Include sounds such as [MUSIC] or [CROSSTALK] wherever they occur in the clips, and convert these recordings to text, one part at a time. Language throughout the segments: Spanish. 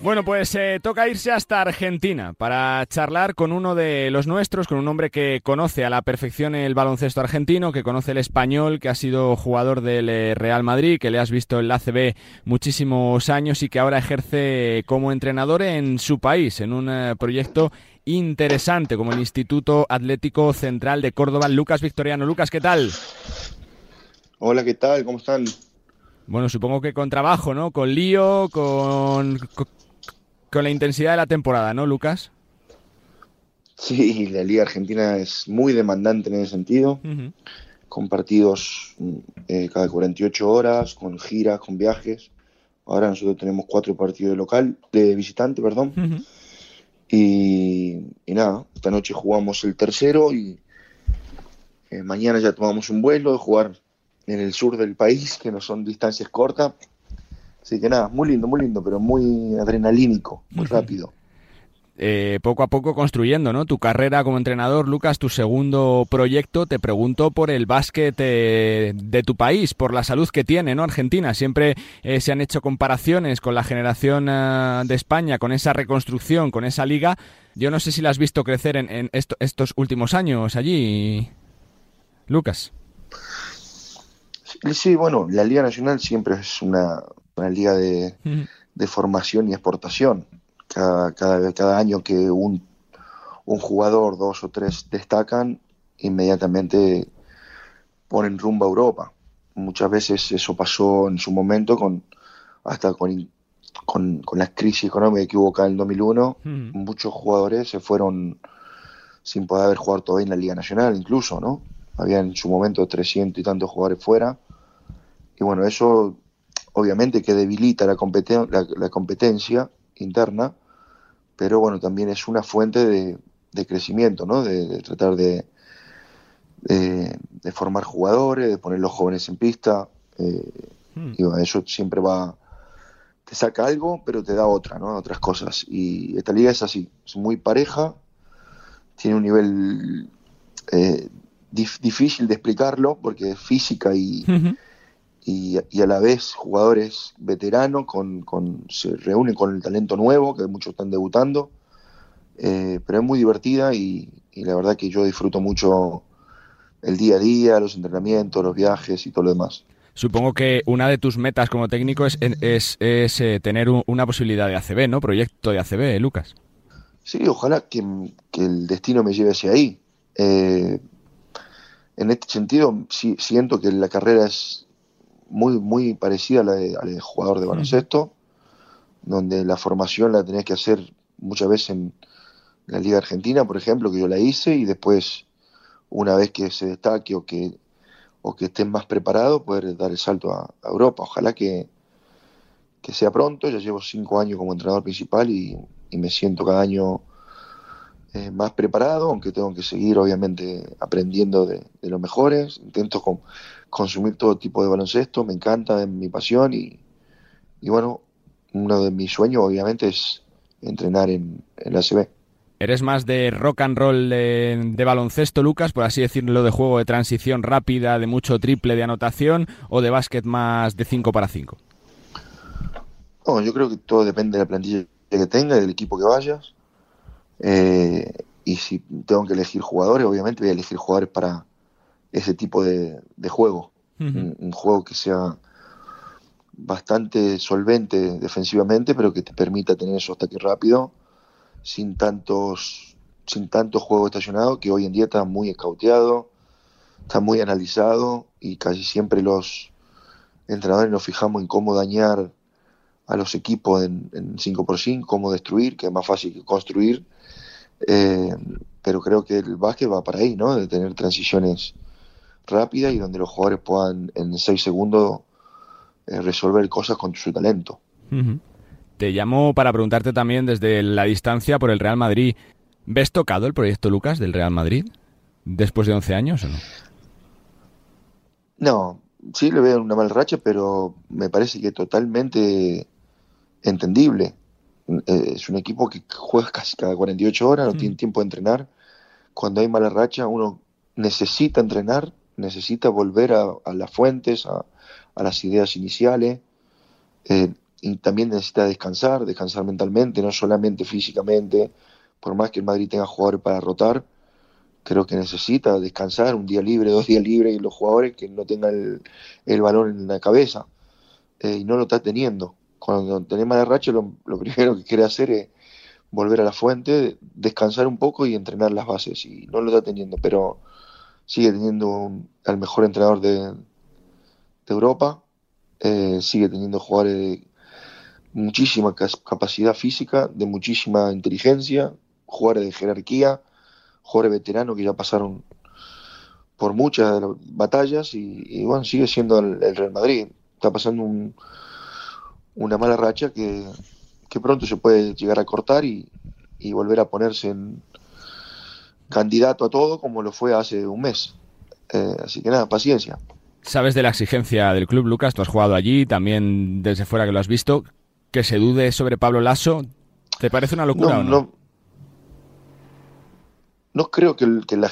Bueno, pues eh, toca irse hasta Argentina para charlar con uno de los nuestros, con un hombre que conoce a la perfección el baloncesto argentino, que conoce el español, que ha sido jugador del eh, Real Madrid, que le has visto en la ACB muchísimos años y que ahora ejerce como entrenador en su país, en un eh, proyecto interesante como el Instituto Atlético Central de Córdoba. Lucas Victoriano. Lucas, ¿qué tal? Hola, ¿qué tal? ¿Cómo están? Bueno, supongo que con trabajo, ¿no? Con lío, con, con la intensidad de la temporada, ¿no, Lucas? Sí, la Liga Argentina es muy demandante en ese sentido, con partidos eh, cada 48 horas, con giras, con viajes. Ahora nosotros tenemos cuatro partidos de local, de visitante, perdón. y, nada, esta noche jugamos el tercero y eh, mañana ya tomamos un vuelo de jugar en el sur del país, que no son distancias cortas, Así que nada, muy lindo, muy lindo, pero muy adrenalínico, muy rápido. Eh, poco a poco construyendo, ¿no? Tu carrera como entrenador, Lucas, tu segundo proyecto, te pregunto por el básquet eh, de tu país, por la salud que tiene, ¿no? Argentina. Siempre eh, se han hecho comparaciones con la generación de España, con esa reconstrucción, con esa liga. Yo no sé si la has visto crecer en, estos últimos años allí, Lucas. Sí, bueno, la Liga Nacional siempre es una, una liga de, formación y exportación. Cada, cada, cada año que un, un, jugador, dos o tres destacan, inmediatamente ponen rumbo a Europa. Muchas veces eso pasó en su momento con hasta con, con, con la crisis económica que hubo acá en el 2001. Muchos jugadores se fueron sin poder haber jugado todavía en la Liga Nacional, incluso, ¿no? Había en su momento 300 y tantos jugadores fuera. Y bueno, eso obviamente que debilita la, la, competencia interna, pero bueno, también es una fuente de, crecimiento, ¿no? De, tratar de, de, formar jugadores, de poner los jóvenes en pista. Eh, hmm. y bueno, eso siempre va, te saca algo, pero te da otra, ¿no? Otras cosas. Y esta liga es así, es muy pareja, tiene un nivel eh, difícil de explicarlo, porque es física y y, a la vez jugadores veteranos con, se reúnen con el talento nuevo, que muchos están debutando, eh, pero es muy divertida y, la verdad que yo disfruto mucho el día a día, los entrenamientos, los viajes y todo lo demás. Supongo que una de tus metas como técnico es, es, eh, tener una posibilidad de ACB, ¿no? Proyecto de ACB, ¿eh, Lucas. Sí, ojalá que, el destino me lleve hacia ahí. en este sentido, sí, siento que la carrera es, muy, muy parecida a la de, jugador de baloncesto, donde la formación la tenés que hacer muchas veces en la Liga Argentina, por ejemplo, que yo la hice, y después, una vez que se destaque o que, o que estén más preparados, poder dar el salto a, Europa. Ojalá que, que, sea pronto, ya llevo cinco años como entrenador principal y, me siento cada año eh, más preparado, aunque tengo que seguir obviamente aprendiendo de, de los mejores. Intento con, consumir todo tipo de baloncesto, me encanta, es mi pasión y, bueno, uno de mis sueños obviamente es entrenar en, la CB. ¿Eres más de rock and roll de, baloncesto, Lucas, por así decirlo, de juego de transición rápida, de mucho triple de anotación, o de básquet más de 5 para 5? No, yo creo que todo depende de la plantilla que tenga y del equipo que vayas. Eh, y si tengo que elegir jugadores, obviamente voy a elegir jugadores para, ese tipo de, juego. un, juego que sea bastante solvente defensivamente, pero que te permita tener esos ataques rápidos, sin tantos, sin tanto juego estacionado, que hoy en día está muy escauteado, está muy analizado y casi siempre los entrenadores nos fijamos en cómo dañar a los equipos en, 5x5, cómo destruir, que es más fácil que construir. Eh, pero creo que el básquet va para ahí, ¿no? De tener transiciones rápida y donde los jugadores puedan en seis segundos eh, resolver cosas con su talento. Te llamo para preguntarte también desde la distancia por el Real Madrid. ¿Ves tocado el proyecto Lucas del Real Madrid después de 11 años o no? No, sí le veo una mal racha, pero me parece que totalmente entendible. Eh, es un equipo que juega casi cada 48 horas, no tiene tiempo de entrenar. Cuando hay mala racha, uno necesita entrenar necesita volver a, las fuentes, a, a las ideas iniciales. Eh, y también necesita descansar, descansar mentalmente, no solamente físicamente, por más que el Madrid tenga jugadores para rotar, creo que necesita descansar un día libre, [LAUGHS] dos días libres y los jugadores que no tengan el, el balón en la cabeza eh, y no lo está teniendo. Cuando tenés mala racha lo, primero que quiere hacer es volver a la fuente, descansar un poco y entrenar las bases y no lo está teniendo, pero sigue teniendo un, al mejor entrenador de, de Europa, eh, sigue teniendo jugadores de muchísima capacidad física, de muchísima inteligencia, jugadores de jerarquía, jugadores veteranos que ya pasaron por muchas batallas y, y bueno, sigue siendo el, el, Real Madrid. Está pasando un, una mala racha que, que, pronto se puede llegar a cortar y, y, volver a ponerse en candidato a todo como lo fue hace un mes. Eh, así que nada, paciencia. Sabes de la exigencia del club, Lucas, tú has jugado allí, también desde fuera que lo has visto. Que se dude sobre Pablo Lasso, ¿te parece una locura no, o no? no? no creo que, que, la,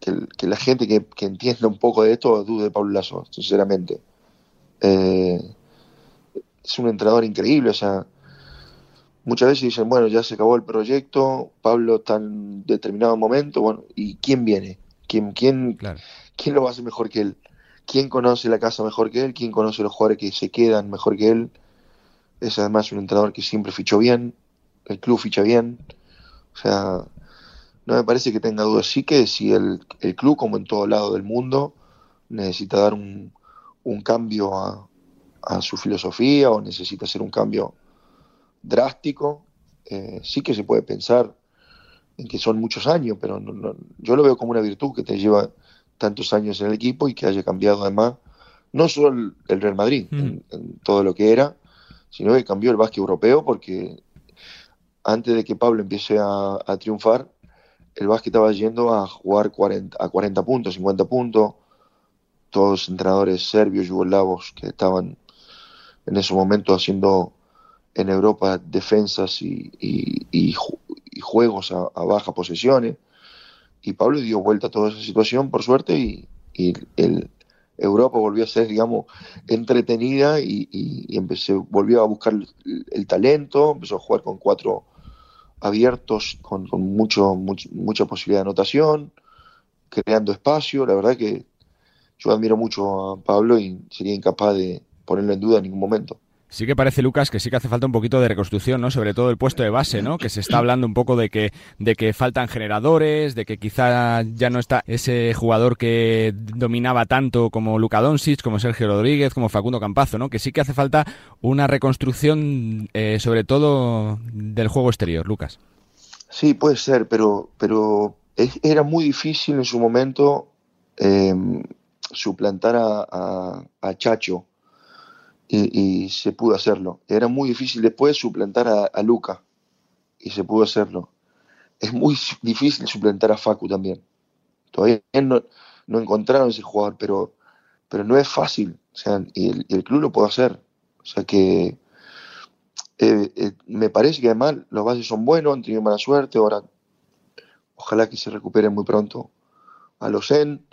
que, la, gente que, que, entienda un poco de esto dude de Pablo Lasso, sinceramente. Eh, es un entrenador increíble, o sea, muchas veces dicen, bueno, ya se acabó el proyecto, Pablo está en determinado momento, bueno, ¿y quién viene? ¿Quién, quién, claro. ¿quién lo va a hacer mejor que él? ¿Quién conoce la casa mejor que él? ¿Quién conoce los jugadores que se quedan mejor que él? Es además un entrenador que siempre fichó bien, el club ficha bien, o sea, no me parece que tenga dudas. Sí que si el, el club, como en todo lado del mundo, necesita dar un, un cambio a, a, su filosofía o necesita hacer un cambio drástico, eh, sí que se puede pensar en que son muchos años, pero no, no, yo lo veo como una virtud que te lleva tantos años en el equipo y que haya cambiado además, no solo el, el Real Madrid, mm. en, en, todo lo que era, sino que cambió el básquet europeo porque antes de que Pablo empiece a, a triunfar, el básquet estaba yendo a jugar 40, a 40 puntos, 50 puntos. Todos los entrenadores serbios, yugoslavos que estaban en ese momento haciendo en Europa defensas y, y, juegos a, a bajas posesiones. Y Pablo dio vuelta a toda esa situación, por suerte, y, el, Europa volvió a ser, digamos, entretenida y, empecé, volvió a buscar el, talento, empezó a jugar con cuatro abiertos con, con mucho, mucha posibilidad de anotación, creando espacio. La verdad que yo admiro mucho a Pablo y sería incapaz de ponerlo en duda en ningún momento. Sí que parece, Lucas, que sí que hace falta un poquito de reconstrucción, ¿no? Sobre todo el puesto de base, ¿no? Que se está hablando un poco de que, de que faltan generadores, de que quizá ya no está ese jugador que dominaba tanto como Luka Doncic, como Sergio Rodríguez, como Facundo Campazo, ¿no? Que sí que hace falta una reconstrucción, eh, sobre todo del juego exterior, Lucas. Sí, puede ser, pero, pero era muy difícil en su momento eh, suplantar a, a, a Chacho y, se pudo hacerlo. Era muy difícil después suplantar a, Luca y se pudo hacerlo. Es muy difícil suplantar a Facu también. Todavía no, no encontraron ese jugador, pero, pero no es fácil. O sea, y el, el club lo puede hacer. O sea que eh, eh, me parece que además los bases son buenos, han tenido mala suerte. Ahora, ojalá que se recuperen muy pronto a los Zen.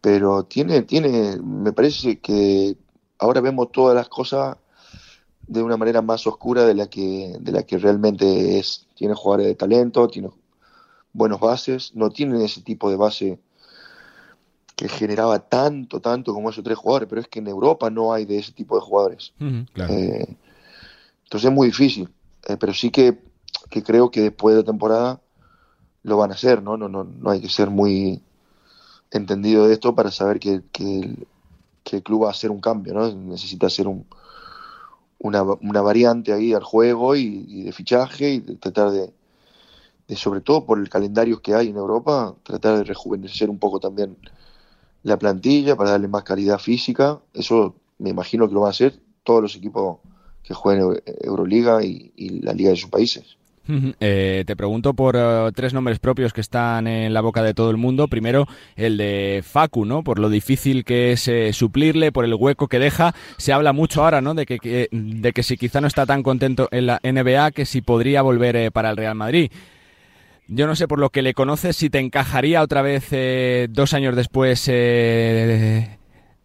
Pero tiene, tiene, me parece que ahora vemos todas las cosas de una manera más oscura de la que, de la que realmente es. Tiene jugadores de talento, tiene buenos bases, no tienen ese tipo de base que generaba tanto, tanto como esos tres jugadores, pero es que en Europa no hay de ese tipo de jugadores. Uh -huh, claro. eh, entonces es muy difícil, eh, pero sí que, que, creo que después de la temporada lo van a hacer, ¿no? No, no, no hay que ser muy entendido de esto para saber que, que el, que el club va a hacer un cambio, ¿no? Necesita hacer un, una, una, variante ahí al juego y, y de fichaje y de tratar de, de, sobre todo por el calendario que hay en Europa, tratar de rejuvenecer un poco también la plantilla para darle más calidad física. Eso me imagino que lo van a hacer todos los equipos que jueguen Euroliga y, y la liga de sus países. Eh, te pregunto por uh, tres nombres propios que están en la boca de todo el mundo. Primero, el de Facu, ¿no? Por lo difícil que es eh, suplirle, por el hueco que deja. Se habla mucho ahora, ¿no? De que, que, de que si quizá no está tan contento en la NBA, que si podría volver eh, para el Real Madrid. Yo no sé por lo que le conoces si te encajaría otra vez eh, dos años después de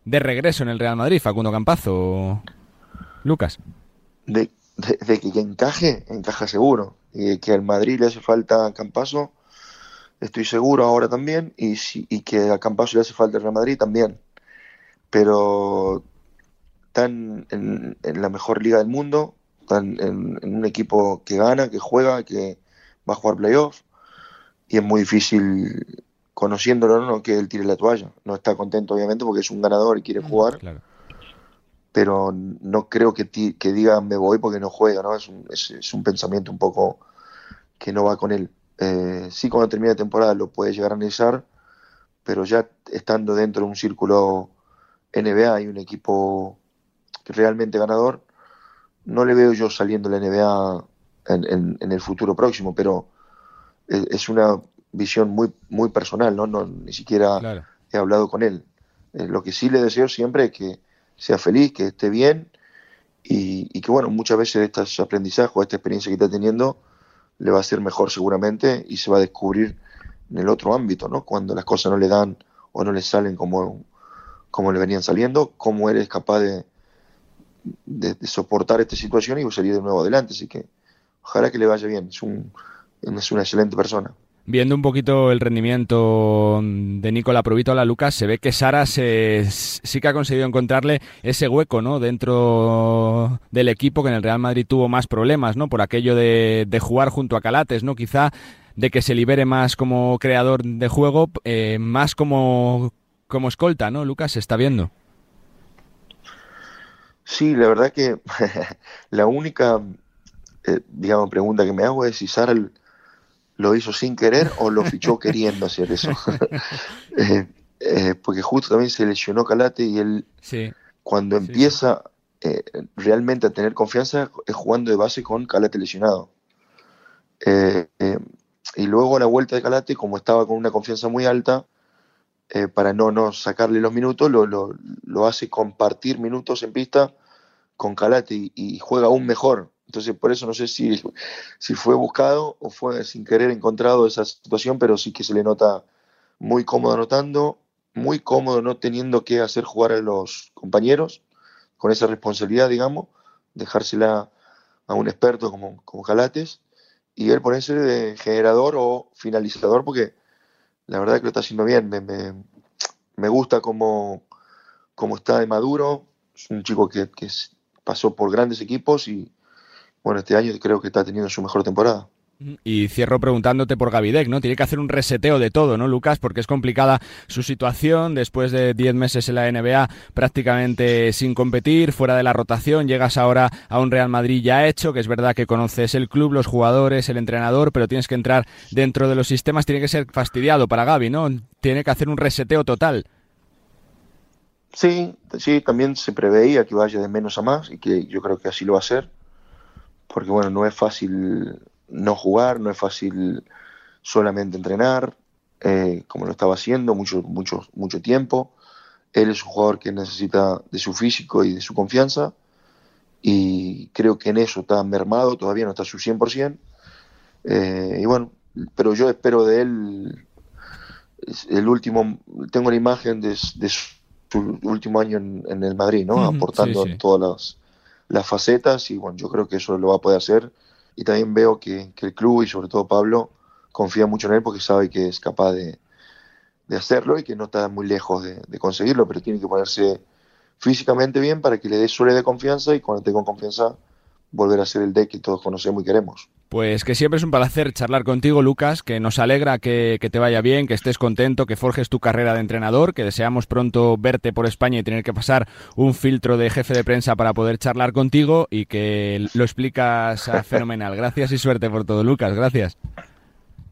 regreso en el Real Madrid, Facundo Campazo. Lucas. De, que encaje, encaja seguro. Y que al Madrid le hace falta Campazo, estoy seguro ahora también. Y, y que a Campazo le hace falta el Real Madrid también. Pero están en, la mejor liga del mundo, están en, un equipo que gana, que juega, que va a jugar playoffs. Y es muy difícil conociéndolo, no que él tire la toalla. No está contento, obviamente, porque es un ganador y quiere mm, jugar. Pero no creo que, que diga me voy porque no juega, ¿no? Es un, es, un pensamiento un poco que no va con él. Eh, sí, cuando termine la temporada lo puede llegar a analizar, pero ya estando dentro de un círculo NBA y un equipo realmente ganador, no le veo yo saliendo la NBA en, en el futuro próximo, pero es una visión muy, muy personal, ¿no? no ni siquiera he hablado con él. Eh, lo que sí le deseo siempre es que sea feliz, que esté bien y, que, bueno, muchas veces estos aprendizajes o esta experiencia que está teniendo le va a ser mejor seguramente y se va a descubrir en el otro ámbito, ¿no? Cuando las cosas no le dan o no le salen como, como le venían saliendo, cómo eres capaz de, de, soportar esta situación y salir de nuevo adelante. Así que ojalá que le vaya bien. Es, un, es una excelente persona viendo un poquito el rendimiento de Nicola la Lucas, se ve que Sara sí que ha conseguido encontrarle ese hueco ¿no? dentro del equipo que en el Real Madrid tuvo más problemas, ¿no? Por aquello de, jugar junto a Calates, ¿no? Quizá de que se libere más como creador de juego, eh, más como, como escolta, ¿no? Lucas, se está viendo. Sí, la verdad que [LAUGHS] la única, eh, digamos, pregunta que me hago es si Sara lo hizo sin querer o lo fichó [LAUGHS] queriendo hacer eso. [LAUGHS] [LAUGHS] Eh, eh, porque justo también se lesionó Calate y él cuando empieza eh, realmente a tener confianza es jugando de base con Calate lesionado. y luego a la vuelta de Calate, como estaba con una confianza muy alta, para no, no sacarle los minutos, lo, lo, hace compartir minutos en pista con Calate y juega aún mejor. Entonces, por eso no sé si, si fue buscado o fue sin querer encontrado esa situación, pero sí que se le nota muy cómodo anotando, muy cómodo no teniendo que hacer jugar a los compañeros, con esa responsabilidad, digamos, dejársela a un experto como, como Calates, y él ponerse de generador o finalizador, porque la verdad que lo está haciendo bien. Me, me, gusta cómo, cómo, está de maduro, es un chico que, que pasó por grandes equipos y, bueno, este año creo que está teniendo su mejor temporada. Y cierro preguntándote por Gavidec, ¿no? Tiene que hacer un reseteo de todo, ¿no, Lucas? Porque es complicada su situación. Después de 10 meses en la NBA, prácticamente sin competir, fuera de la rotación, llegas ahora a un Real Madrid ya hecho, que es verdad que conoces el club, los jugadores, el entrenador, pero tienes que entrar dentro de los sistemas. Tiene que ser fastidiado para Gaby, ¿no? Tiene que hacer un reseteo total. Sí, sí, también se preveía que vaya de menos a más y que yo creo que así lo va a hacer porque bueno, no es fácil no jugar, no es fácil solamente entrenar, eh, como lo estaba haciendo mucho, mucho, mucho tiempo. Él es un jugador que necesita de su físico y de su confianza y creo que en eso está mermado, todavía no está a su 100%. Eh, y bueno, pero yo espero de él el último, tengo la imagen de, su último año en, el Madrid, ¿no? Aportando todas las las facetas y bueno, yo creo que eso lo va a poder hacer y también veo que, el club y sobre todo Pablo confía mucho en él porque sabe que es capaz de, hacerlo y que no está muy lejos de, conseguirlo, pero tiene que ponerse físicamente bien para que le dé suele de confianza y cuando tenga confianza volver a ser el deck que todos conocemos y queremos. Pues que siempre es un placer charlar contigo, Lucas, que nos alegra que, te vaya bien, que estés contento, que forjes tu carrera de entrenador, que deseamos pronto verte por España y tener que pasar un filtro de jefe de prensa para poder charlar contigo y que lo explicas fenomenal. [LAUGHS] Gracias y suerte por todo, Lucas. Gracias.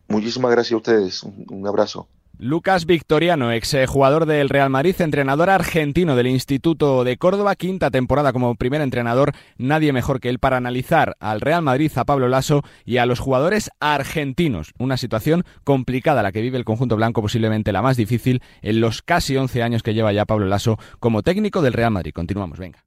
Muchísimas gracias a ustedes. un abrazo. Lucas Victoriano, ex jugador del Real Madrid, entrenador argentino del Instituto de Córdoba, quinta temporada como primer entrenador, nadie mejor que él para analizar al Real Madrid, a Pablo Lasso y a los jugadores argentinos. Una situación complicada la que vive el conjunto blanco, posiblemente la más difícil en los casi 11 años que lleva ya Pablo Lasso como técnico del Real Madrid. Continuamos, venga.